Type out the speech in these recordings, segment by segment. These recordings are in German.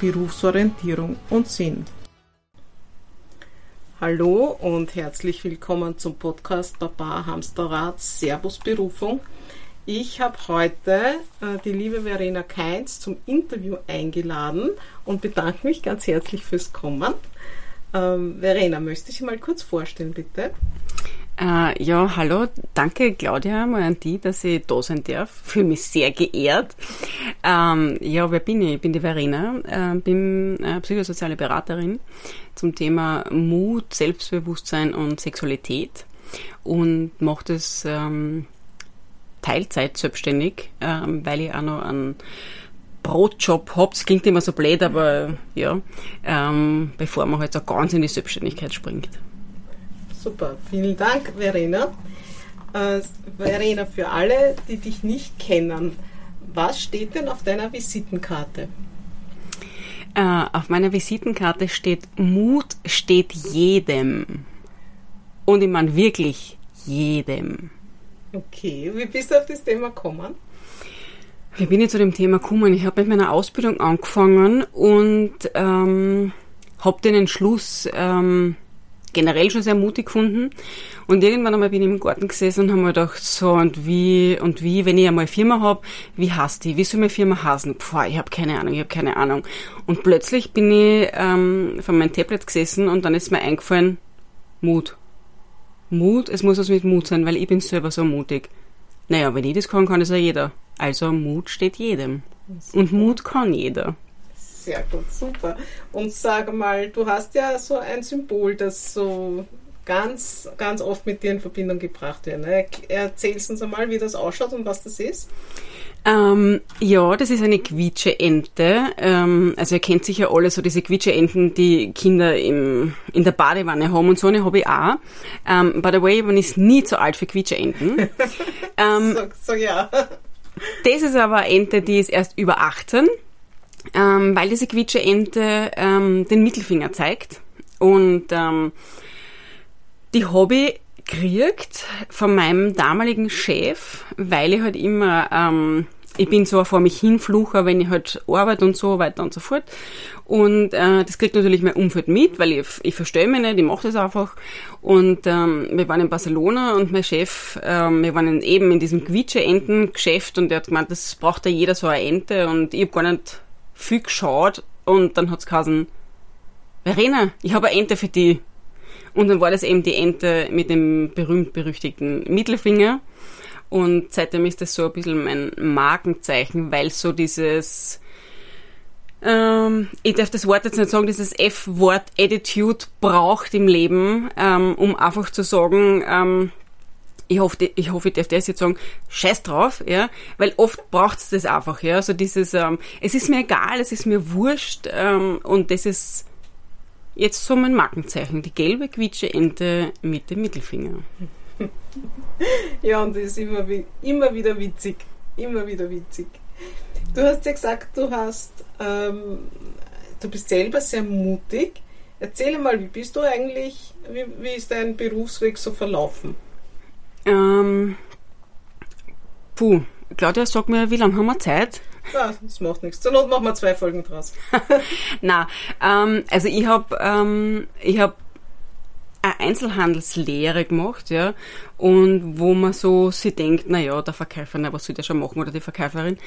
Berufsorientierung und Sinn. Hallo und herzlich willkommen zum Podcast Baba Hamsterrad Servus Berufung. Ich habe heute äh, die liebe Verena Keinz zum Interview eingeladen und bedanke mich ganz herzlich fürs Kommen. Ähm, Verena, möchte ich mal kurz vorstellen, bitte? Äh, ja, hallo, danke Claudia mal an die, dass ich da sein darf. Fühle mich sehr geehrt. Ähm, ja, wer bin ich? Ich bin die Verena, äh, bin äh, psychosoziale Beraterin zum Thema Mut, Selbstbewusstsein und Sexualität und mache das ähm, Teilzeit selbstständig, ähm, weil ich auch noch einen Brotjob habe. Das klingt immer so blöd, aber ja, ähm, bevor man halt so ganz in die Selbstständigkeit springt. Super, vielen Dank, Verena. Äh, Verena, für alle, die dich nicht kennen, was steht denn auf deiner Visitenkarte? Äh, auf meiner Visitenkarte steht Mut steht jedem. Und ich meine wirklich jedem. Okay, wie bist du auf das Thema gekommen? Wie bin ich zu dem Thema gekommen? Ich habe mit meiner Ausbildung angefangen und ähm, habe den Entschluss ähm, generell schon sehr mutig gefunden. Und irgendwann einmal bin ich im Garten gesessen und habe mir gedacht, so und wie, und wie, wenn ich einmal eine Firma habe, wie heißt die? Wie soll meine Firma heißen? Pfah, ich habe keine Ahnung, ich habe keine Ahnung. Und plötzlich bin ich ähm, von meinem Tablet gesessen und dann ist mir eingefallen, Mut. Mut, es muss was mit Mut sein, weil ich bin selber so mutig. Naja, wenn ich das kann, kann das ja jeder. Also Mut steht jedem. Und Mut kann jeder. Sehr gut, super. Und sag mal, du hast ja so ein Symbol, das so ganz, ganz oft mit dir in Verbindung gebracht wird. Ne? Erzählst uns einmal, wie das ausschaut und was das ist. Ähm, ja, das ist eine Quietsche-Ente. Ähm, also ihr kennt sicher alle so diese Quietsche-Enten, die Kinder im, in der Badewanne haben und so eine habe ich auch. Ähm, by the way, man ist nie zu alt für Quietsche-Enten. ähm, so, so, ja. Das ist aber eine Ente, die ist erst über 18 ähm, weil diese Quietsche-Ente ähm, den Mittelfinger zeigt. Und ähm, die Hobby kriegt von meinem damaligen Chef, weil ich halt immer, ähm, ich bin so vor mich hinflucher, wenn ich halt arbeite und so weiter und so fort. Und äh, das kriegt natürlich mein Umfeld mit, weil ich, ich verstehe mich nicht, ich mache das einfach. Und ähm, wir waren in Barcelona und mein Chef, ähm, wir waren eben in diesem Quietsche-Enten-Geschäft und der hat gemeint, das braucht ja jeder so eine Ente und ich habe gar nicht viel geschaut und dann hat's geheißen, Verena, ich habe eine Ente für die. Und dann war das eben die Ente mit dem berühmt-berüchtigten Mittelfinger. Und seitdem ist das so ein bisschen mein Markenzeichen, weil so dieses, ähm, ich darf das Wort jetzt nicht sagen, dieses F-Wort Attitude braucht im Leben, ähm, um einfach zu sagen, ähm, ich hoffe, ich hoffe, ich darf das jetzt sagen, scheiß drauf, ja, weil oft braucht's das einfach, ja, so dieses, ähm, es ist mir egal, es ist mir wurscht, ähm, und das ist jetzt so mein Markenzeichen, die gelbe Quietsche-Ente mit dem Mittelfinger. ja, und das ist immer, immer wieder witzig, immer wieder witzig. Du hast ja gesagt, du hast, ähm, du bist selber sehr mutig. Erzähl mal, wie bist du eigentlich, wie, wie ist dein Berufsweg so verlaufen? Ähm, puh, Claudia, sag mir, wie lange haben wir Zeit? Ja, das macht nichts. Zur Not machen wir zwei Folgen draus. Na, ähm, also ich habe ähm, ich hab eine Einzelhandelslehre gemacht, ja, und wo man so sich denkt, na ja, der Verkäufer, na, was soll der schon machen, oder die Verkäuferin.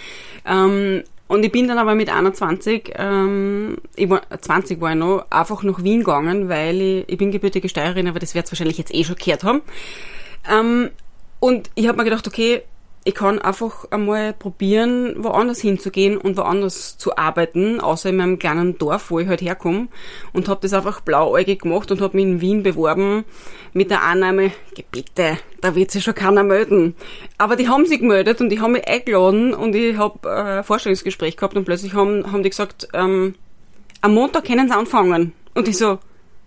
Ähm, und ich bin dann aber mit 21, ähm, ich war, 20 war ich noch, einfach nach Wien gegangen, weil ich, ich bin gebürtige Steuerin, aber das wird wahrscheinlich jetzt eh schon gehört haben. Ähm, und ich habe mir gedacht, okay, ich kann einfach einmal probieren, woanders hinzugehen und woanders zu arbeiten, außer in meinem kleinen Dorf, wo ich halt herkomme. Und habe das einfach blauäugig gemacht und habe mich in Wien beworben mit der Annahme, bitte, da wird sich schon keiner melden. Aber die haben sich gemeldet und die haben mich eingeladen und ich habe äh, ein Vorstellungsgespräch gehabt und plötzlich haben, haben die gesagt, ähm, am Montag können sie anfangen. Und ich so,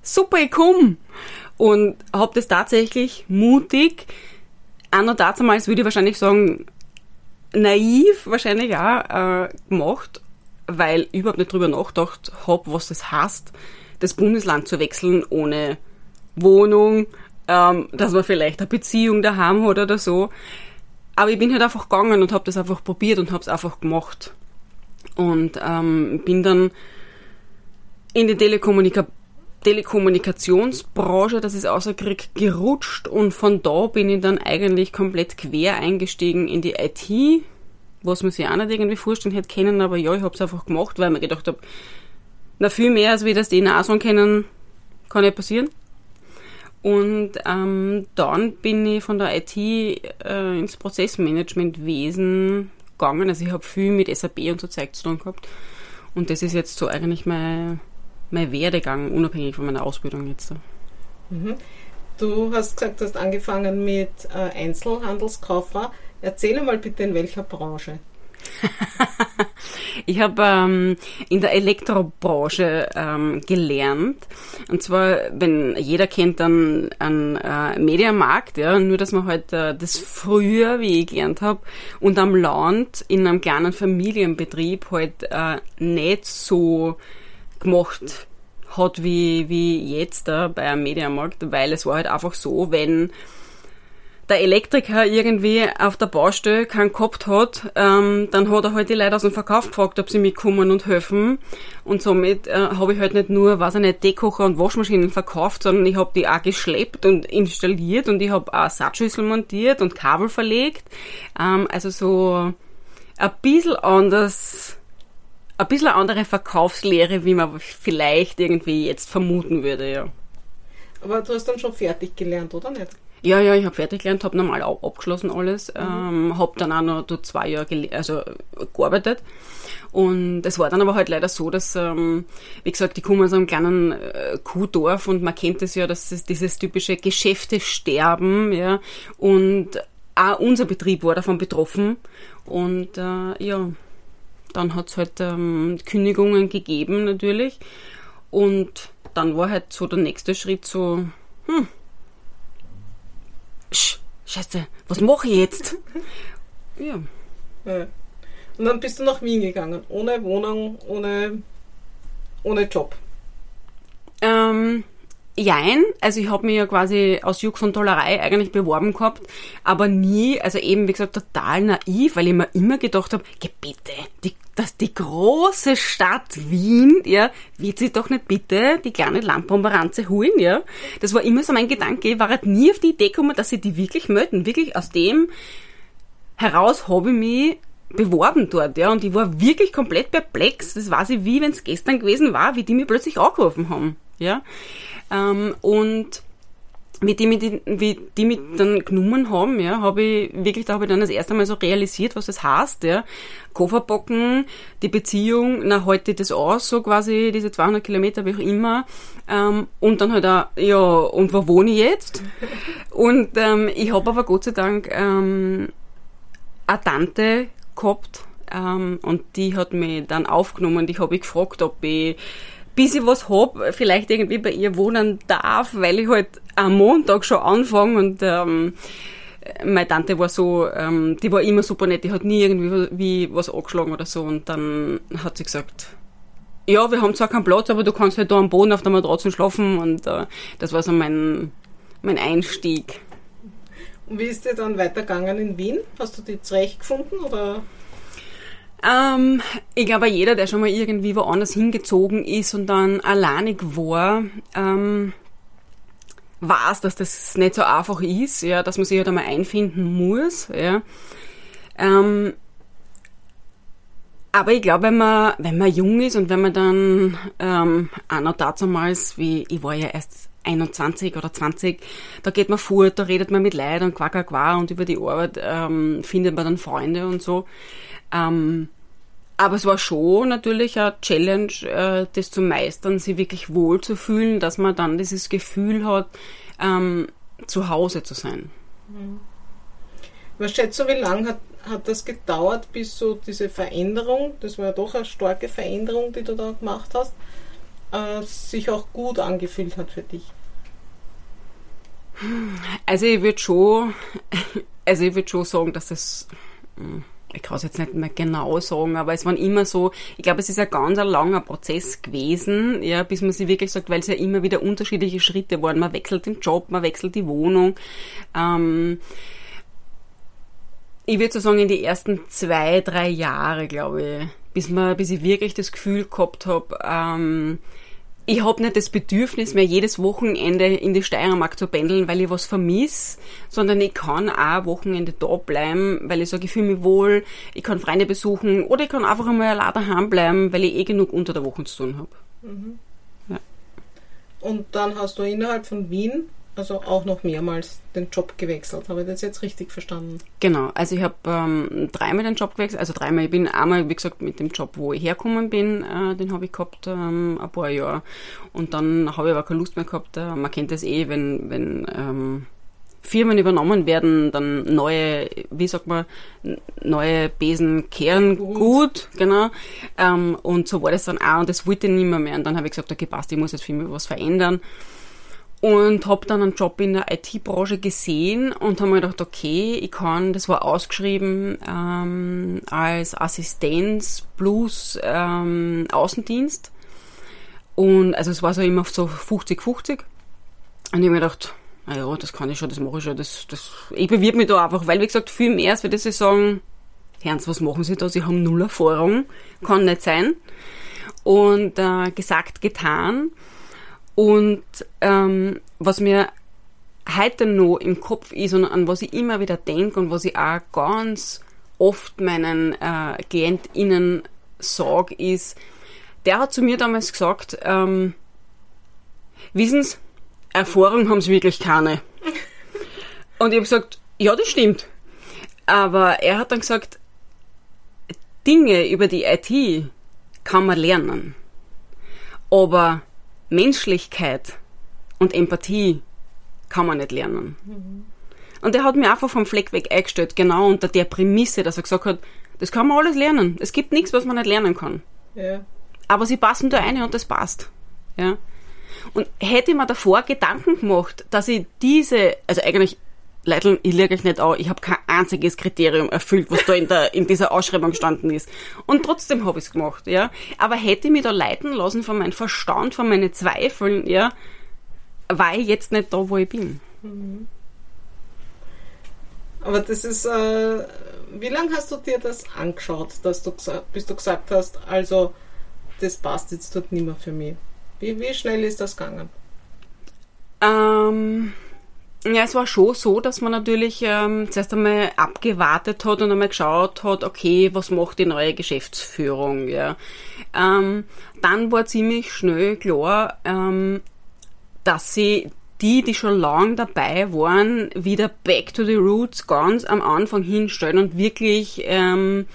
super, ich komm. Und habe das tatsächlich mutig, auch noch damals würde ich wahrscheinlich sagen, naiv wahrscheinlich auch äh, gemacht, weil ich überhaupt nicht drüber nachgedacht habe, was das heißt, das Bundesland zu wechseln ohne Wohnung, ähm, dass man vielleicht eine Beziehung daheim hat oder so. Aber ich bin halt einfach gegangen und habe das einfach probiert und habe es einfach gemacht. Und ähm, bin dann in die Telekommunika Telekommunikationsbranche, das ist außer Krieg gerutscht und von da bin ich dann eigentlich komplett quer eingestiegen in die IT, was man sich auch nicht irgendwie vorstellen hätte können, aber ja, ich habe es einfach gemacht, weil ich mir gedacht habe, na viel mehr als wie das die NASA kennen, kann nicht passieren. Und ähm, dann bin ich von der IT äh, ins Prozessmanagementwesen gegangen. Also ich habe viel mit SAP und so Zeug zu tun gehabt. Und das ist jetzt so eigentlich mein, mein Werdegang, unabhängig von meiner Ausbildung jetzt. Mhm. Du hast gesagt, du hast angefangen mit äh, Einzelhandelskauffrau. Erzähle mal bitte, in welcher Branche? ich habe ähm, in der Elektrobranche ähm, gelernt. Und zwar, wenn jeder kennt dann einen äh, Mediamarkt, ja, nur dass man halt äh, das früher, wie ich gelernt habe, und am Land in einem kleinen Familienbetrieb halt äh, nicht so gemacht hat wie, wie jetzt da bei einem Mediamarkt, weil es war halt einfach so, wenn der Elektriker irgendwie auf der Baustelle keinen gehabt hat, ähm, dann hat er halt die Leute aus dem Verkauf gefragt, ob sie mitkommen und helfen. Und somit äh, habe ich halt nicht nur, weiß ich nicht, und Waschmaschinen verkauft, sondern ich habe die auch geschleppt und installiert und ich habe auch Satzschüssel montiert und Kabel verlegt. Ähm, also so ein bisschen anders, ein bisschen andere Verkaufslehre, wie man vielleicht irgendwie jetzt vermuten würde, ja. Aber du hast dann schon fertig gelernt, oder nicht? Ja, ja, ich habe fertig gelernt, habe normal auch abgeschlossen alles, mhm. ähm, habe dann auch noch zwei Jahre also, gearbeitet. Und es war dann aber halt leider so, dass, ähm, wie gesagt, ich komme aus einem kleinen äh, Kuhdorf und man kennt es ja, dass es dieses typische Geschäfte sterben, ja. Und auch unser Betrieb war davon betroffen. Und äh, ja, dann hat's halt ähm, Kündigungen gegeben natürlich. Und dann war halt so der nächste Schritt so, hm, Scheiße, was mache ich jetzt? ja. ja. Und dann bist du nach Wien gegangen, ohne Wohnung, ohne, ohne Job. Ähm, Jein, also ich habe mich ja quasi aus Jux und Tollerei eigentlich beworben gehabt, aber nie, also eben wie gesagt total naiv, weil ich mir immer gedacht habe, bitte, die, dass die große Stadt Wien, ja, wird sie doch nicht bitte die kleine Lampenbaranze holen, ja. Das war immer so mein Gedanke, ich war halt nie auf die Idee gekommen, dass sie die wirklich melden. Wirklich aus dem heraus habe ich mich beworben dort, ja, und ich war wirklich komplett perplex. Das war sie wie wenn es gestern gewesen war, wie die mir plötzlich angerufen haben, ja. Ähm, und wie die, mit, wie die mich dann genommen haben, ja, habe ich wirklich, da habe ich dann das erste Mal so realisiert, was das heißt, ja. Kofferbocken, die Beziehung, na, heute das aus, so quasi, diese 200 Kilometer, wie auch immer. Ähm, und dann halt auch, ja, und wo wohne ich jetzt? Und ähm, ich habe aber Gott sei Dank ähm, eine Tante gehabt, ähm, und die hat mich dann aufgenommen und ich habe gefragt, ob ich bis ich was hab, vielleicht irgendwie bei ihr wohnen darf, weil ich halt am Montag schon anfange und ähm, meine Tante war so, ähm, die war immer super nett, die hat nie irgendwie wie was angeschlagen oder so und dann hat sie gesagt, ja, wir haben zwar keinen Platz, aber du kannst halt da am Boden auf der Matratze schlafen und äh, das war so mein, mein Einstieg. Und wie ist dir dann weitergegangen in Wien? Hast du die zurechtgefunden oder? Ähm, ich glaube, jeder, der schon mal irgendwie woanders hingezogen ist und dann alleinig war, ähm, weiß, dass das nicht so einfach ist, ja, dass man sich halt einmal einfinden muss, ja. Ähm, aber ich glaube, wenn man, wenn man jung ist und wenn man dann ähm, auch noch damals, wie ich war ja erst 21 oder 20, da geht man fort, da redet man mit Leuten und quack, quack, und über die Arbeit ähm, findet man dann Freunde und so. Ähm, aber es war schon natürlich eine Challenge, äh, das zu meistern, sich wirklich wohl zu fühlen, dass man dann dieses Gefühl hat, ähm, zu Hause zu sein. Mhm. Was schätzt du, wie lange hat, hat das gedauert, bis so diese Veränderung, das war ja doch eine starke Veränderung, die du da gemacht hast, äh, sich auch gut angefühlt hat für dich? Also ich würde schon, also ich würde schon sagen, dass das, hm, ich kann es jetzt nicht mehr genau sagen, aber es waren immer so, ich glaube, es ist ein ganz ein langer Prozess gewesen, ja, bis man sich wirklich sagt, weil es ja immer wieder unterschiedliche Schritte waren. Man wechselt den Job, man wechselt die Wohnung. Ähm, ich würde so sagen, in die ersten zwei, drei Jahre, glaube ich, bis, man, bis ich wirklich das Gefühl gehabt habe, ähm, ich habe nicht das Bedürfnis mehr, jedes Wochenende in die Steiermark zu pendeln, weil ich was vermisse, sondern ich kann auch Wochenende da bleiben, weil ich sage, ich fühle mich wohl, ich kann Freunde besuchen oder ich kann einfach einmal allein daheim bleiben, weil ich eh genug unter der Woche zu tun habe. Mhm. Ja. Und dann hast du innerhalb von Wien also auch noch mehrmals den Job gewechselt. Habe ich das jetzt richtig verstanden? Genau, also ich habe ähm, dreimal den Job gewechselt, also dreimal, ich bin einmal, wie gesagt, mit dem Job, wo ich hergekommen bin, äh, den habe ich gehabt ähm, ein paar Jahre. Und dann habe ich aber keine Lust mehr gehabt, äh, man kennt das eh, wenn, wenn ähm, Firmen übernommen werden, dann neue, wie sagt man, neue Besen kehren gut, gut genau. Ähm, und so war das dann auch und das wollte ich nicht mehr, mehr. Und dann habe ich gesagt, okay, passt, ich muss jetzt für mich was verändern und habe dann einen Job in der IT-Branche gesehen und habe mir gedacht, okay, ich kann, das war ausgeschrieben ähm, als Assistenz plus ähm, Außendienst und also es war so immer so 50-50 und ich habe mir gedacht, naja, das kann ich schon, das mache ich schon, das, das, ich bewirb mich da einfach, weil wie gesagt, viel mehr, als würde ich sagen, Herrn, was machen Sie da? Sie haben null Erfahrung, kann nicht sein. Und äh, gesagt, getan. Und ähm, was mir heute noch im Kopf ist und an was ich immer wieder denke und was ich auch ganz oft meinen äh, KlientInnen sage, ist, der hat zu mir damals gesagt, ähm, wissen Sie, Erfahrung haben Sie wirklich keine. Und ich habe gesagt, ja, das stimmt. Aber er hat dann gesagt, Dinge über die IT kann man lernen. Aber Menschlichkeit und Empathie kann man nicht lernen. Mhm. Und er hat mir einfach vom Fleck weg eingestellt, genau unter der Prämisse, dass er gesagt hat, das kann man alles lernen. Es gibt nichts, was man nicht lernen kann. Ja. Aber sie passen da eine und das passt. Ja. Und hätte ich mir davor Gedanken gemacht, dass ich diese, also eigentlich Leitl, ich lege euch nicht an, ich habe kein einziges Kriterium erfüllt, was da in, der, in dieser Ausschreibung gestanden ist. Und trotzdem habe ich es gemacht, ja. Aber hätte ich mich da leiten lassen von meinem Verstand, von meinen Zweifeln, ja, war ich jetzt nicht da, wo ich bin. Mhm. Aber das ist, äh, wie lange hast du dir das angeschaut, dass du, bis du gesagt hast, also das passt jetzt dort nicht mehr für mich? Wie, wie schnell ist das gegangen? Ähm ja, es war schon so, dass man natürlich ähm, zuerst einmal abgewartet hat und einmal geschaut hat, okay, was macht die neue Geschäftsführung, ja. Ähm, dann war ziemlich schnell klar, ähm, dass sie die, die schon lang dabei waren, wieder back to the roots ganz am Anfang hinstellen und wirklich ähm,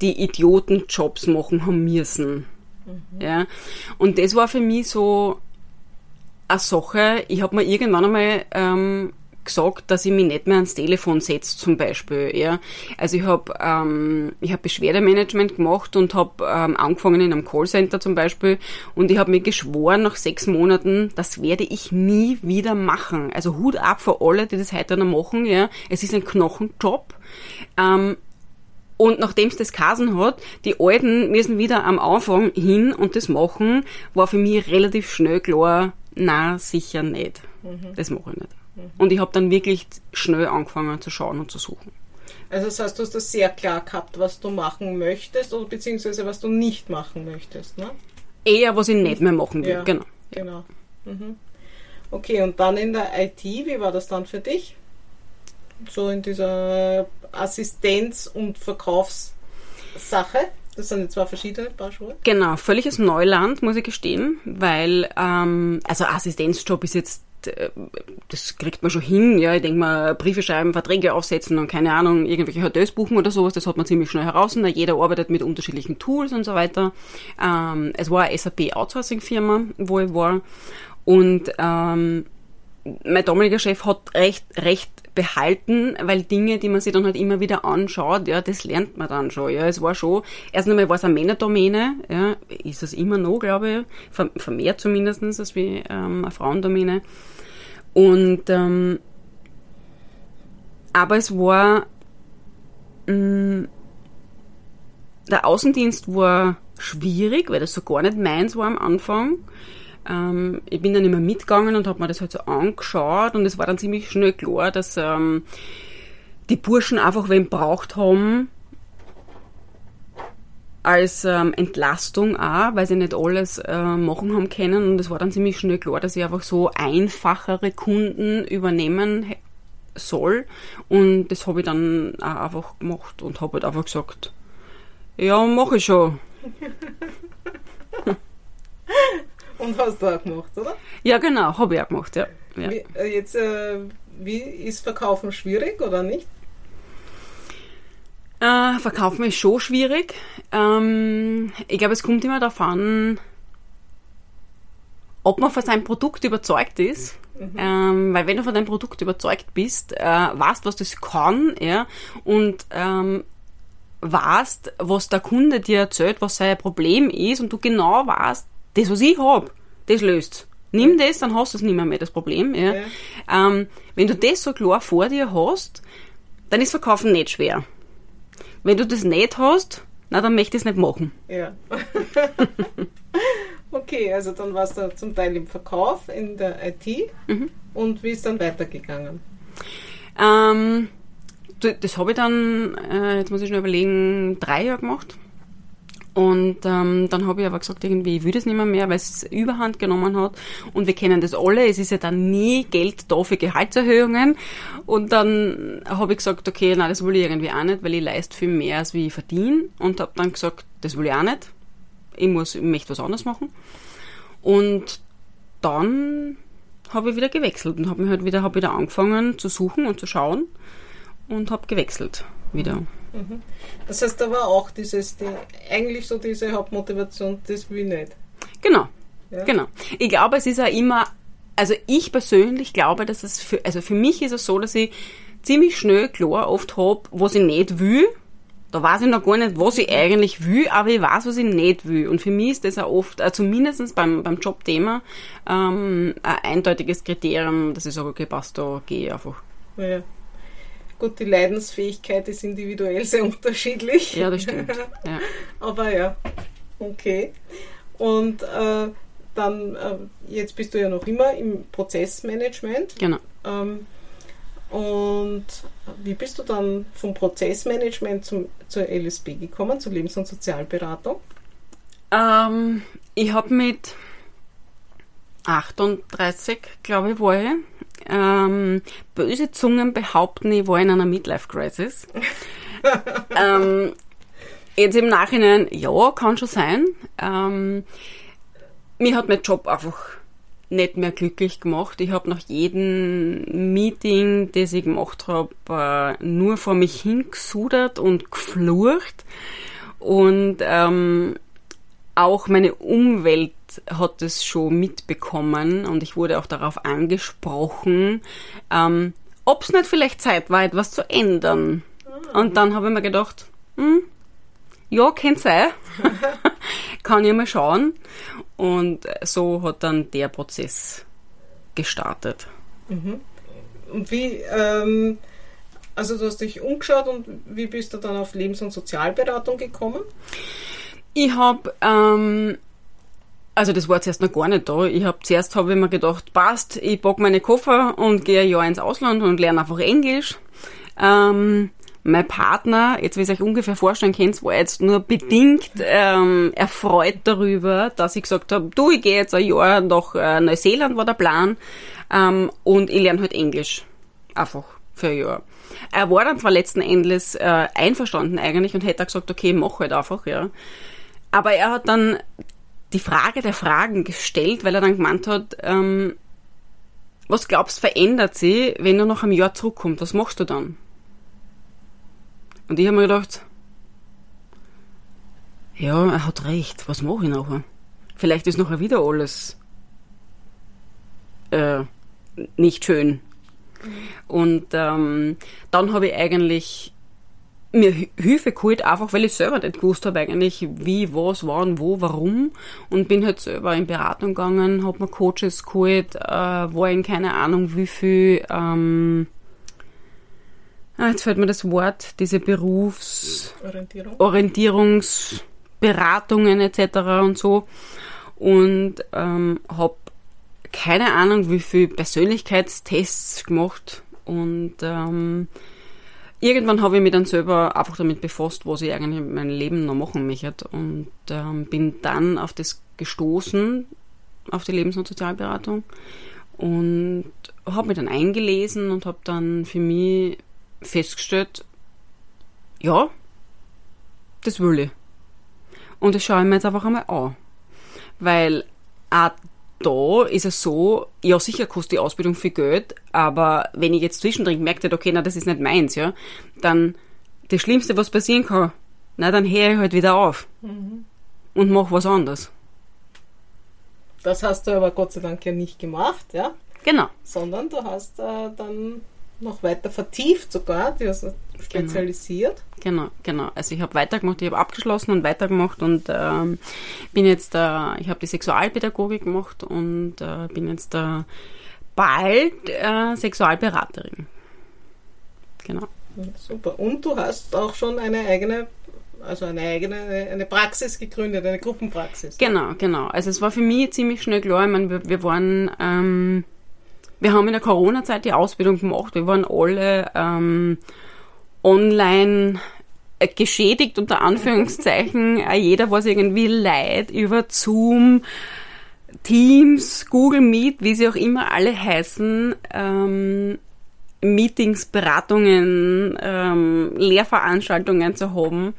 die Idiotenjobs machen haben müssen. Mhm. Ja. Und das war für mich so eine Sache, ich habe mir irgendwann einmal ähm, gesagt, dass ich mich nicht mehr ans Telefon setze zum Beispiel. Ja. Also ich habe ähm, ich hab Beschwerdemanagement gemacht und habe ähm, angefangen in einem Callcenter zum Beispiel und ich habe mir geschworen nach sechs Monaten, das werde ich nie wieder machen. Also Hut ab für alle, die das heute noch machen. Ja. Es ist ein Knochenjob. Ähm, und nachdem es das Kasen hat, die Alten müssen wieder am Anfang hin und das machen, war für mich relativ schnell klar, na sicher nicht. Mhm. Das mache ich nicht. Mhm. Und ich habe dann wirklich schnell angefangen zu schauen und zu suchen. Also das heißt, du hast das sehr klar gehabt, was du machen möchtest oder beziehungsweise was du nicht machen möchtest, ne? Eher, was ich nicht mehr machen will, ja, genau. Genau. Mhm. Okay, und dann in der IT, wie war das dann für dich? So in dieser Assistenz- und Verkaufssache? Das sind jetzt zwei verschiedene Paar Schuhe. Genau, völliges Neuland, muss ich gestehen, weil, ähm, also Assistenzjob ist jetzt äh, das kriegt man schon hin, ja, ich denke mal, Briefe schreiben, Verträge aufsetzen und keine Ahnung, irgendwelche Hotels buchen oder sowas, das hat man ziemlich schnell heraus. Und jeder arbeitet mit unterschiedlichen Tools und so weiter. Ähm, es war eine SAP Outsourcing Firma, wo ich war. Und ähm, mein damaliger Chef hat recht, recht behalten, weil Dinge, die man sich dann halt immer wieder anschaut, ja, das lernt man dann schon. Ja, es war schon, erst einmal war es eine Männerdomäne, ja, ist es immer noch, glaube ich, vermehrt zumindest als wie ähm, eine Frauendomäne. Und ähm, aber es war mh, mm, der Außendienst war schwierig, weil das so gar nicht meins war am Anfang. Ähm, ich bin dann immer mitgegangen und habe mir das halt so angeschaut und es war dann ziemlich schnell klar, dass ähm, die Burschen einfach wen braucht haben als ähm, Entlastung auch, weil sie nicht alles äh, machen haben können und es war dann ziemlich schnell klar, dass ich einfach so einfachere Kunden übernehmen soll und das habe ich dann auch einfach gemacht und habe halt einfach gesagt, ja, mache ich schon. Und hast du auch gemacht, oder? Ja, genau, habe ich auch gemacht, ja. ja. Wie, äh, jetzt, äh, wie ist Verkaufen schwierig oder nicht? Äh, Verkaufen ist schon schwierig. Ähm, ich glaube, es kommt immer darauf an, ob man von seinem Produkt überzeugt ist. Mhm. Ähm, weil wenn du von deinem Produkt überzeugt bist, äh, weißt, was das kann, ja, und ähm, weißt, was der Kunde dir erzählt, was sein Problem ist, und du genau weißt, das, was ich habe, das löst. Nimm das, dann hast du es nicht mehr, mehr das Problem. Ja. ja. Ähm, wenn du das so klar vor dir hast, dann ist Verkaufen nicht schwer. Wenn du das nicht hast, na, dann möchte ich es nicht machen. Ja. okay, also dann warst du zum Teil im Verkauf, in der IT mhm. und wie ist dann weitergegangen? Ähm, das habe ich dann, äh, jetzt muss ich schon überlegen, drei Jahre gemacht. Und ähm, dann habe ich aber gesagt, irgendwie, ich will das nicht mehr, mehr weil es Überhand genommen hat. Und wir kennen das alle, es ist ja dann nie Geld da für Gehaltserhöhungen. Und dann habe ich gesagt, okay, nein, das will ich irgendwie auch nicht, weil ich leiste viel mehr, als wie ich verdiene. Und habe dann gesagt, das will ich auch nicht. Ich, muss, ich möchte was anderes machen. Und dann habe ich wieder gewechselt und habe halt wieder, hab wieder angefangen zu suchen und zu schauen und habe gewechselt wieder. Mhm. Das heißt, da war auch dieses, die, eigentlich so diese Hauptmotivation, das will ich nicht. Genau, ja? genau. Ich glaube, es ist auch immer, also ich persönlich glaube, dass es für, also für mich ist es so, dass ich ziemlich schnell klar oft habe, was ich nicht will. Da weiß ich noch gar nicht, was ich eigentlich will, aber ich weiß, was ich nicht will. Und für mich ist das auch oft, äh, zumindest beim, beim Jobthema, ähm, ein eindeutiges Kriterium, dass ich sage, okay, passt, da gehe ich einfach. Ja. Gut, die Leidensfähigkeit ist individuell sehr unterschiedlich. Ja, das stimmt. Ja. Aber ja, okay. Und äh, dann, äh, jetzt bist du ja noch immer im Prozessmanagement. Genau. Ähm, und wie bist du dann vom Prozessmanagement zum, zur LSB gekommen, zur Lebens- und Sozialberatung? Ähm, ich habe mit 38, glaube ich, war ich, ähm, böse Zungen behaupten, ich war in einer Midlife-Crisis. ähm, jetzt im Nachhinein, ja, kann schon sein. Ähm, mir hat mein Job einfach nicht mehr glücklich gemacht. Ich habe nach jedem Meeting, das ich gemacht habe, äh, nur vor mich hingesudert und geflucht. Und ähm, auch meine Umwelt hat es schon mitbekommen und ich wurde auch darauf angesprochen, ähm, ob es nicht vielleicht Zeit war, etwas zu ändern. Und dann habe ich mir gedacht, hm, ja, kann sein. Kann ich mal schauen. Und so hat dann der Prozess gestartet. Mhm. Und wie, ähm, also du hast dich umgeschaut und wie bist du dann auf Lebens- und Sozialberatung gekommen? Ich habe, ähm, also das war zuerst noch gar nicht da. Ich habe zuerst habe ich mir gedacht, passt, ich pack meine Koffer und gehe ein Jahr ins Ausland und lerne einfach Englisch. Ähm, mein Partner, jetzt wie ihr euch ungefähr vorstellen könnt, war jetzt nur bedingt ähm, erfreut darüber, dass ich gesagt habe, du, ich gehe jetzt ein Jahr nach äh, Neuseeland, war der Plan, ähm, und ich lerne halt Englisch. Einfach für ein Jahr. Er war dann zwar letzten Endes äh, einverstanden eigentlich und hätte gesagt, okay, mach halt einfach, ja. Aber er hat dann die Frage der Fragen gestellt, weil er dann gemeint hat, ähm, was glaubst verändert sie, wenn du nach einem Jahr zurückkommst? Was machst du dann? Und ich habe mir gedacht, ja, er hat recht, was mache ich nachher? Vielleicht ist nachher wieder alles äh, nicht schön. Und ähm, dann habe ich eigentlich mir Hilfe geholt, einfach weil ich selber nicht gewusst habe eigentlich, wie, was, wann, wo, warum. Und bin halt selber in Beratung gegangen, habe mir Coaches geholt, äh, war in keine Ahnung wie viel, ähm, ah, jetzt fällt mir das Wort, diese Berufsorientierung, Orientierungsberatungen etc. und so. Und ähm, habe keine Ahnung, wie viel Persönlichkeitstests gemacht und ähm, irgendwann habe ich mich dann selber einfach damit befasst, was ich eigentlich mit meinem Leben noch machen möchte und ähm, bin dann auf das gestoßen, auf die Lebens- und Sozialberatung und habe mich dann eingelesen und habe dann für mich festgestellt, ja, das will ich. Und das schaue ich mir jetzt einfach einmal an. Weil auch da ist es so, ja sicher kostet die Ausbildung viel Geld, aber wenn ich jetzt zwischendrin merke, okay, na das ist nicht meins, ja, dann das Schlimmste, was passieren kann, na dann höre ich halt wieder auf mhm. und mache was anderes. Das hast du aber Gott sei Dank ja nicht gemacht, ja? Genau. Sondern du hast äh, dann noch weiter vertieft sogar, die hast spezialisiert. Genau, genau. Also ich habe weitergemacht, ich habe abgeschlossen und weitergemacht und ähm, bin jetzt, äh, ich habe die Sexualpädagogik gemacht und äh, bin jetzt äh, bald äh, Sexualberaterin. Genau. Super. Und du hast auch schon eine eigene also eine eigene eine Praxis gegründet, eine Gruppenpraxis. Genau, genau. Also es war für mich ziemlich schnell klar. Ich meine, wir, wir waren ähm, wir haben in der Corona-Zeit die Ausbildung gemacht. Wir waren alle ähm, online geschädigt, unter Anführungszeichen. Jeder war irgendwie leid über Zoom, Teams, Google Meet, wie sie auch immer alle heißen. Ähm, Meetings, Beratungen, ähm, Lehrveranstaltungen zu haben.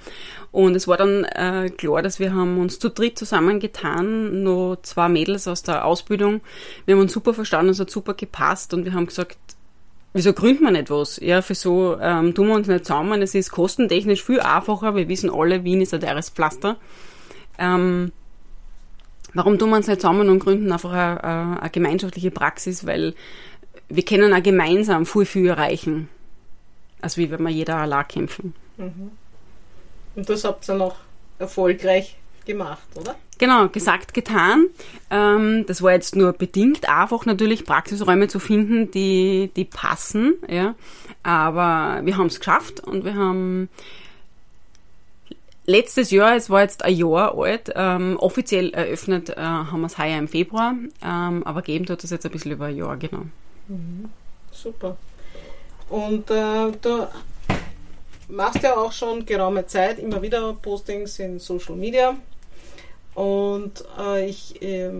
Und es war dann äh, klar, dass wir haben uns zu dritt zusammengetan, nur zwei Mädels aus der Ausbildung. Wir haben uns super verstanden, es hat super gepasst und wir haben gesagt, wieso gründen wir nicht was? Ja, für so ähm, tun wir uns nicht zusammen. Es ist kostentechnisch viel einfacher. Wir wissen alle, Wien ist ein teures Pflaster. Ähm, warum tun wir uns nicht zusammen und gründen einfach eine, eine gemeinschaftliche Praxis? Weil wir können auch gemeinsam viel, viel erreichen, als wie wenn wir jeder allein kämpfen. Mhm. Und das habt ihr noch erfolgreich gemacht, oder? Genau, gesagt, getan. Ähm, das war jetzt nur bedingt einfach natürlich Praxisräume zu finden, die, die passen, ja. Aber wir haben es geschafft und wir haben letztes Jahr, es war jetzt ein Jahr alt, ähm, offiziell eröffnet äh, haben wir es heuer im Februar, ähm, aber geben tut es jetzt ein bisschen über ein Jahr, genau. Mhm. Super. Und äh, du machst ja auch schon geraume Zeit immer wieder Postings in Social Media und äh, ich äh,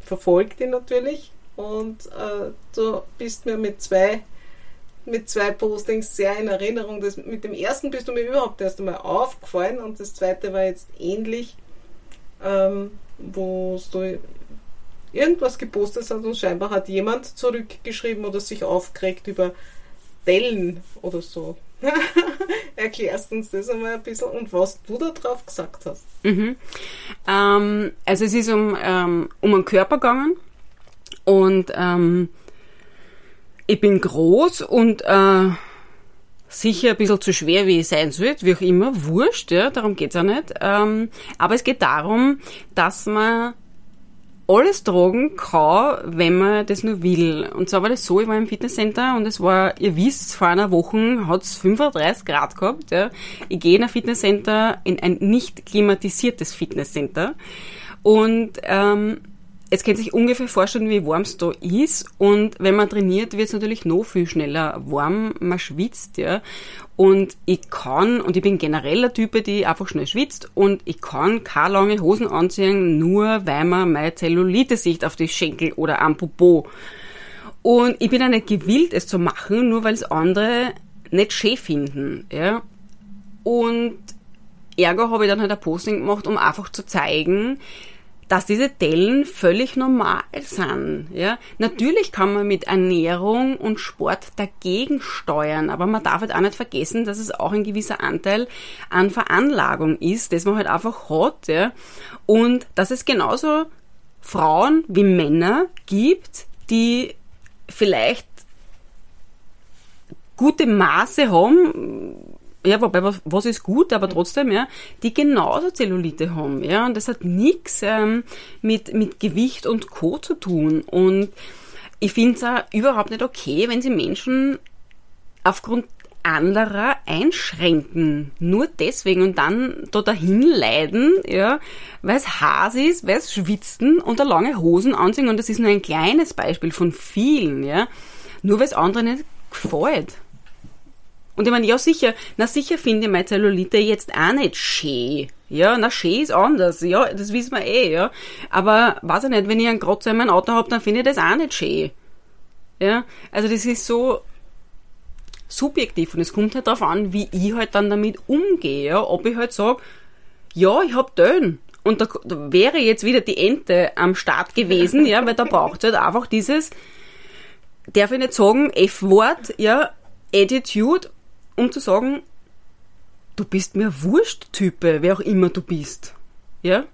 verfolge die natürlich und äh, du bist mir mit zwei mit zwei Postings sehr in Erinnerung. Das, mit dem ersten bist du mir überhaupt erst einmal aufgefallen und das zweite war jetzt ähnlich, ähm, wo du irgendwas gepostet hast und scheinbar hat jemand zurückgeschrieben oder sich aufgeregt über Dellen oder so. Erklärst uns das einmal ein bisschen und was du da drauf gesagt hast. Mhm. Ähm, also es ist um, ähm, um einen Körper gegangen und ähm, ich bin groß und äh, sicher ein bisschen zu schwer, wie ich sein sollte, wie auch immer, wurscht, ja, darum geht's auch nicht. Ähm, aber es geht darum, dass man alles tragen kann, wenn man das nur will. Und zwar war das so, ich war im Fitnesscenter und es war, ihr wisst, vor einer Woche hat es 35 Grad gehabt. Ja. Ich gehe in ein Fitnesscenter, in ein nicht klimatisiertes Fitnesscenter. Und ähm, Könnt ihr sich ungefähr vorstellen, wie warm es da ist. Und wenn man trainiert, wird es natürlich noch viel schneller warm. Man schwitzt, ja. Und ich kann, und ich bin generell ein Typ, die einfach schnell schwitzt, und ich kann keine lange Hosen anziehen, nur weil man meine Zellulite sieht auf die Schenkel oder am Popo. Und ich bin auch nicht gewillt, es zu machen, nur weil es andere nicht schön finden, ja. Und Ärger habe ich dann halt ein Posting gemacht, um einfach zu zeigen, dass diese Dellen völlig normal sind. Ja? Natürlich kann man mit Ernährung und Sport dagegen steuern, aber man darf halt auch nicht vergessen, dass es auch ein gewisser Anteil an Veranlagung ist, das man halt einfach hat. Ja? Und dass es genauso Frauen wie Männer gibt, die vielleicht gute Maße haben, ja, wobei, was, was ist gut, aber trotzdem, ja, die genauso Zellulite haben, ja, und das hat nichts ähm, mit, mit Gewicht und Co. zu tun. Und ich finde es auch überhaupt nicht okay, wenn sie Menschen aufgrund anderer einschränken. Nur deswegen und dann da dahin leiden, ja, weil es Has ist, weil es schwitzen und da lange Hosen anziehen und das ist nur ein kleines Beispiel von vielen, ja. Nur weil es anderen nicht gefällt. Und ich meine, ja sicher, na sicher finde ich meine Zellulite jetzt auch nicht schön. Ja, na schön ist anders, ja, das wissen wir eh, ja. Aber weiß ich nicht, wenn ich einen Kratzer in meinem Auto habe, dann finde ich das auch nicht schön. Ja, also das ist so subjektiv und es kommt halt darauf an, wie ich halt dann damit umgehe. Ja? Ob ich halt sage, ja, ich hab Dön. Und da, da, wäre jetzt wieder die Ente am Start gewesen, ja, weil da braucht es halt einfach dieses, darf ich nicht sagen, F-Wort, ja, Attitude, um zu sagen, du bist mir Wurscht-Type, wer auch immer du bist. Ja?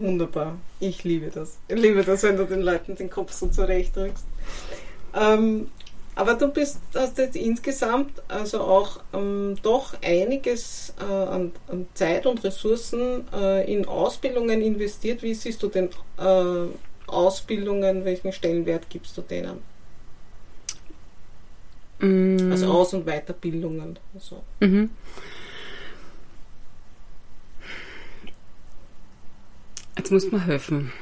Wunderbar. Ich liebe das. Ich liebe das, wenn du den Leuten den Kopf so zurechtrückst. Ähm, aber du bist, hast jetzt insgesamt also auch ähm, doch einiges äh, an, an, Zeit und Ressourcen äh, in Ausbildungen investiert. Wie siehst du denn äh, Ausbildungen, welchen Stellenwert gibst du denen? Mm. Also Aus- und Weiterbildungen. Also. Mhm. Jetzt muss man helfen.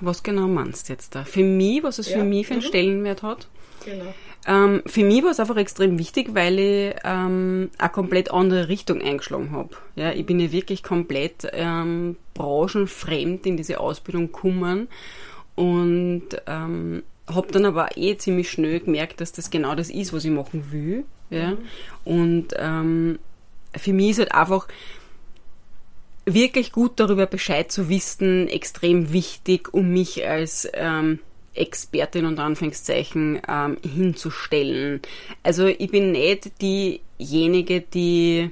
Was genau meinst du jetzt da? Für mich, was es ja. für mich für einen mhm. Stellenwert hat? Genau. Ähm, für mich war es einfach extrem wichtig, weil ich ähm, eine komplett andere Richtung eingeschlagen habe. Ja, ich bin ja wirklich komplett ähm, branchenfremd in diese Ausbildung gekommen und ähm, habe dann aber eh ziemlich schnell gemerkt, dass das genau das ist, was ich machen will. Ja? Mhm. Und ähm, für mich ist halt einfach wirklich gut darüber Bescheid zu wissen, extrem wichtig, um mich als ähm, Expertin und Anführungszeichen ähm, hinzustellen. Also ich bin nicht diejenige, die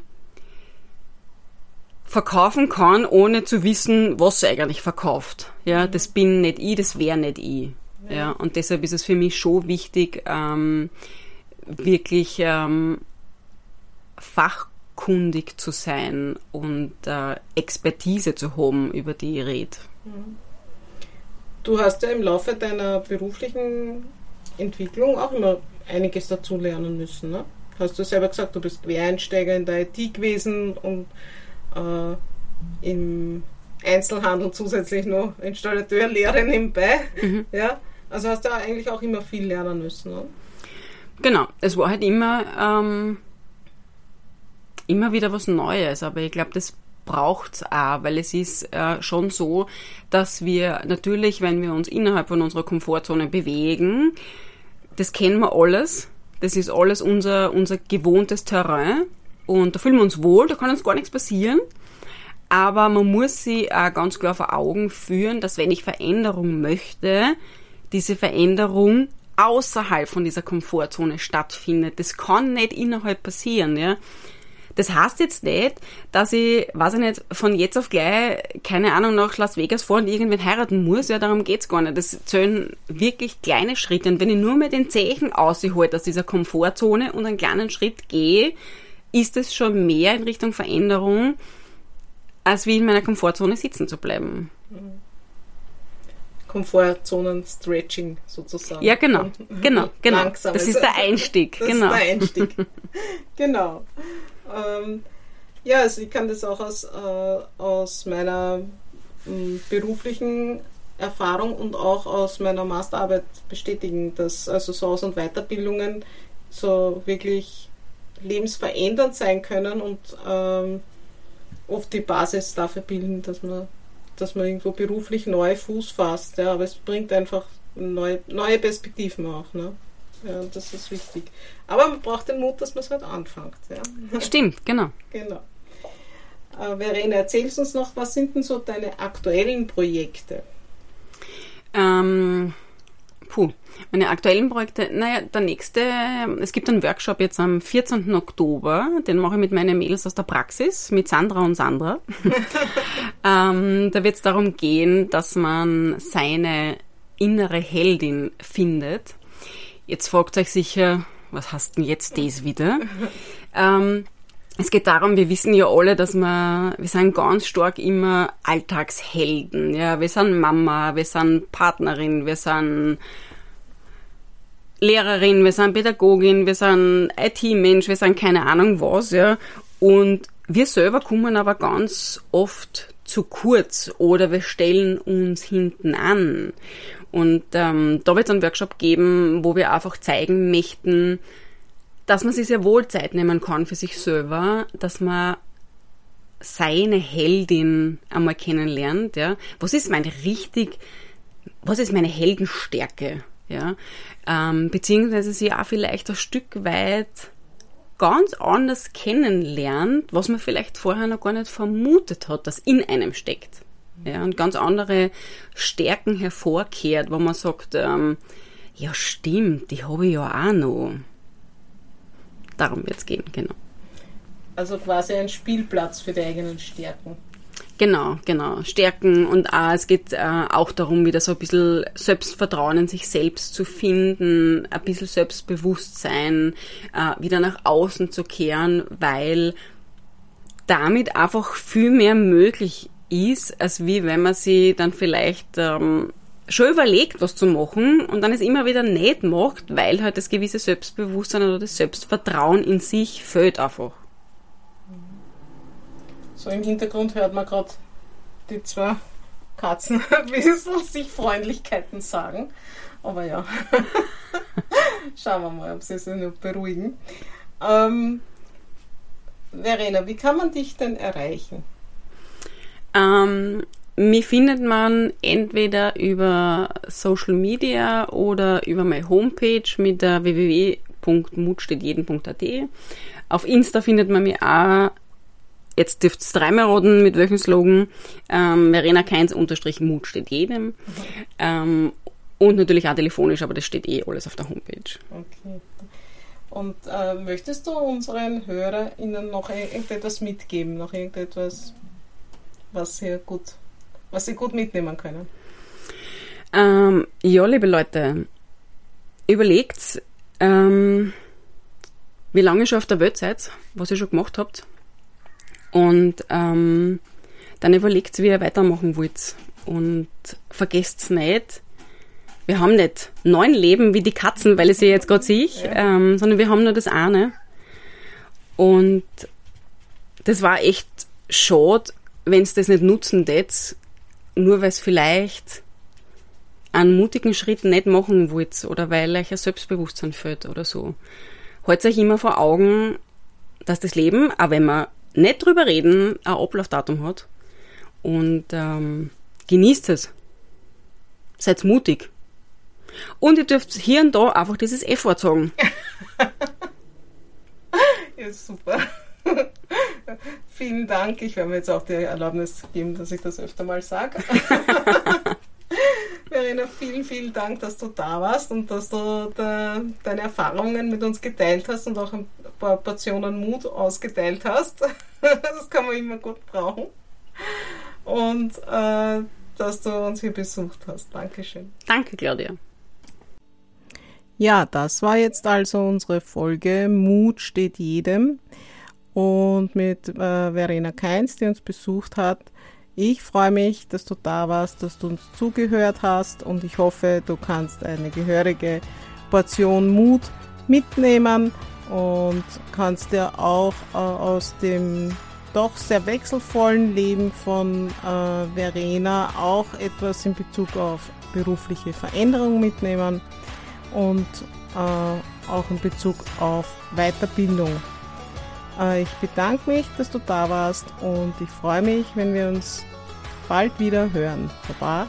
verkaufen kann, ohne zu wissen, was sie eigentlich verkauft. Ja, mhm. das bin nicht ich, das wäre nicht ich. Ja. ja, und deshalb ist es für mich schon wichtig, ähm, wirklich ähm, fachkundig zu sein und äh, Expertise zu haben, über die ich rede. Mhm. Du hast ja im Laufe deiner beruflichen Entwicklung auch immer einiges dazu lernen müssen. Ne? Hast du selber gesagt, du bist Quereinsteiger in der IT gewesen und äh, im Einzelhandel zusätzlich noch Installateurlehre nebenbei. Mhm. Ja? Also hast du eigentlich auch immer viel lernen müssen. Ne? Genau, es war halt immer, ähm, immer wieder was Neues, aber ich glaube, das braucht es auch, weil es ist äh, schon so, dass wir natürlich, wenn wir uns innerhalb von unserer Komfortzone bewegen, das kennen wir alles, das ist alles unser, unser gewohntes Terrain und da fühlen wir uns wohl, da kann uns gar nichts passieren. Aber man muss sie auch ganz klar vor Augen führen, dass wenn ich Veränderung möchte, diese Veränderung außerhalb von dieser Komfortzone stattfindet. Das kann nicht innerhalb passieren, ja. Das heißt jetzt nicht, dass ich, weiß ich nicht, von jetzt auf gleich, keine Ahnung, nach Las Vegas fahren und irgendwen heiraten muss. Ja, darum geht's gar nicht. Das zählen wirklich kleine Schritte. Und wenn ich nur mit den Zeichen aushalte aus dieser Komfortzone und einen kleinen Schritt gehe, ist es schon mehr in Richtung Veränderung, als wie in meiner Komfortzone sitzen zu bleiben. Komfortzonen-Stretching sozusagen. Ja, genau. Genau, genau. Langsam. Das ist der Einstieg. Das genau. ist der Einstieg. genau. Ähm, ja, also ich kann das auch aus, äh, aus meiner äh, beruflichen Erfahrung und auch aus meiner Masterarbeit bestätigen, dass also so Aus- und Weiterbildungen so wirklich lebensverändernd sein können und ähm, oft die Basis dafür bilden, dass man, dass man irgendwo beruflich neu Fuß fasst. Ja, aber es bringt einfach neue, neue Perspektiven auch. Ne? Ja, das ist wichtig. Aber man braucht den Mut, dass man es halt anfängt. Ja. Stimmt, genau. Genau. Äh, Verena, erzählst uns noch, was sind denn so deine aktuellen Projekte? Ähm, puh, meine aktuellen Projekte, naja, der nächste, es gibt einen Workshop jetzt am 14. Oktober, den mache ich mit meinen Mädels aus der Praxis, mit Sandra und Sandra. ähm, da wird es darum gehen, dass man seine innere Heldin findet Jetzt fragt euch sicher, was hast denn jetzt das wieder? ähm, es geht darum, wir wissen ja alle, dass wir, wir sind ganz stark immer Alltagshelden. Ja, wir sind Mama, wir sind Partnerin, wir sind Lehrerin, wir sind Pädagogin, wir sind IT-Mensch, wir sind keine Ahnung was, ja. Und wir selber kommen aber ganz oft zu kurz oder wir stellen uns hinten an. Und ähm, da wird es einen Workshop geben, wo wir einfach zeigen möchten, dass man sich sehr wohl Zeit nehmen kann für sich selber, dass man seine Heldin einmal kennenlernt, ja. Was ist meine richtig, was ist meine Heldenstärke, ja? Ähm, beziehungsweise sie auch vielleicht ein Stück weit ganz anders kennenlernt, was man vielleicht vorher noch gar nicht vermutet hat, dass in einem steckt. Ja, und ganz andere Stärken hervorkehrt, wo man sagt, ähm, ja stimmt, die habe ich ja auch noch. Darum wird es gehen, genau. Also quasi ein Spielplatz für die eigenen Stärken. Genau, genau. Stärken und auch, es geht äh, auch darum, wieder so ein bisschen Selbstvertrauen in sich selbst zu finden, ein bisschen Selbstbewusstsein äh, wieder nach außen zu kehren, weil damit einfach viel mehr möglich ist, als wie wenn man sie dann vielleicht ähm, schon überlegt, was zu machen und dann es immer wieder nicht macht, weil halt das gewisse Selbstbewusstsein oder das Selbstvertrauen in sich fehlt einfach. So im Hintergrund hört man gerade die zwei Katzen ein bisschen sich Freundlichkeiten sagen. Aber ja, schauen wir mal, ob sie sich nur beruhigen. Ähm, Verena, wie kann man dich denn erreichen? Ähm, mich findet man entweder über Social Media oder über meine Homepage mit der www.mutstehtjeden.at. Auf Insta findet man mich auch Jetzt dürft ihr dreimal raten, mit welchem Slogan. Ähm, Verena Keins unterstrich Mut steht jedem. Ähm, und natürlich auch telefonisch, aber das steht eh alles auf der Homepage. Okay. Und äh, möchtest du unseren HörerInnen noch irgendetwas mitgeben? Noch irgendetwas, was sie gut, was sie gut mitnehmen können? Ähm, ja, liebe Leute, überlegt, ähm, wie lange ihr schon auf der Welt seid, was ihr schon gemacht habt und ähm, dann überlegt, wie ihr weitermachen wollt. Und vergesst nicht, wir haben nicht neun Leben wie die Katzen, weil ich sie jetzt gerade sehe, ja. ähm, sondern wir haben nur das eine. Und das war echt schade, wenn es das nicht nutzen tät, nur weil es vielleicht einen mutigen Schritt nicht machen wollt oder weil euch ein Selbstbewusstsein fehlt oder so. Haltet euch immer vor Augen, dass das Leben, auch wenn man nicht drüber reden, ein Ablaufdatum hat. Und ähm, genießt es. Seid mutig. Und ihr dürft hier und da einfach dieses F-Wort sagen. ja, super. Vielen Dank. Ich werde mir jetzt auch die Erlaubnis geben, dass ich das öfter mal sage. Verena, vielen, vielen Dank, dass du da warst und dass du de, deine Erfahrungen mit uns geteilt hast und auch ein paar Portionen Mut ausgeteilt hast. das kann man immer gut brauchen. Und äh, dass du uns hier besucht hast. Dankeschön. Danke, Claudia. Ja, das war jetzt also unsere Folge Mut steht jedem. Und mit äh, Verena Keins, die uns besucht hat. Ich freue mich, dass du da warst, dass du uns zugehört hast und ich hoffe, du kannst eine gehörige Portion Mut mitnehmen und kannst dir auch äh, aus dem doch sehr wechselvollen Leben von äh, Verena auch etwas in Bezug auf berufliche Veränderung mitnehmen und äh, auch in Bezug auf Weiterbildung. Äh, ich bedanke mich, dass du da warst und ich freue mich, wenn wir uns bald wieder hören. Baba.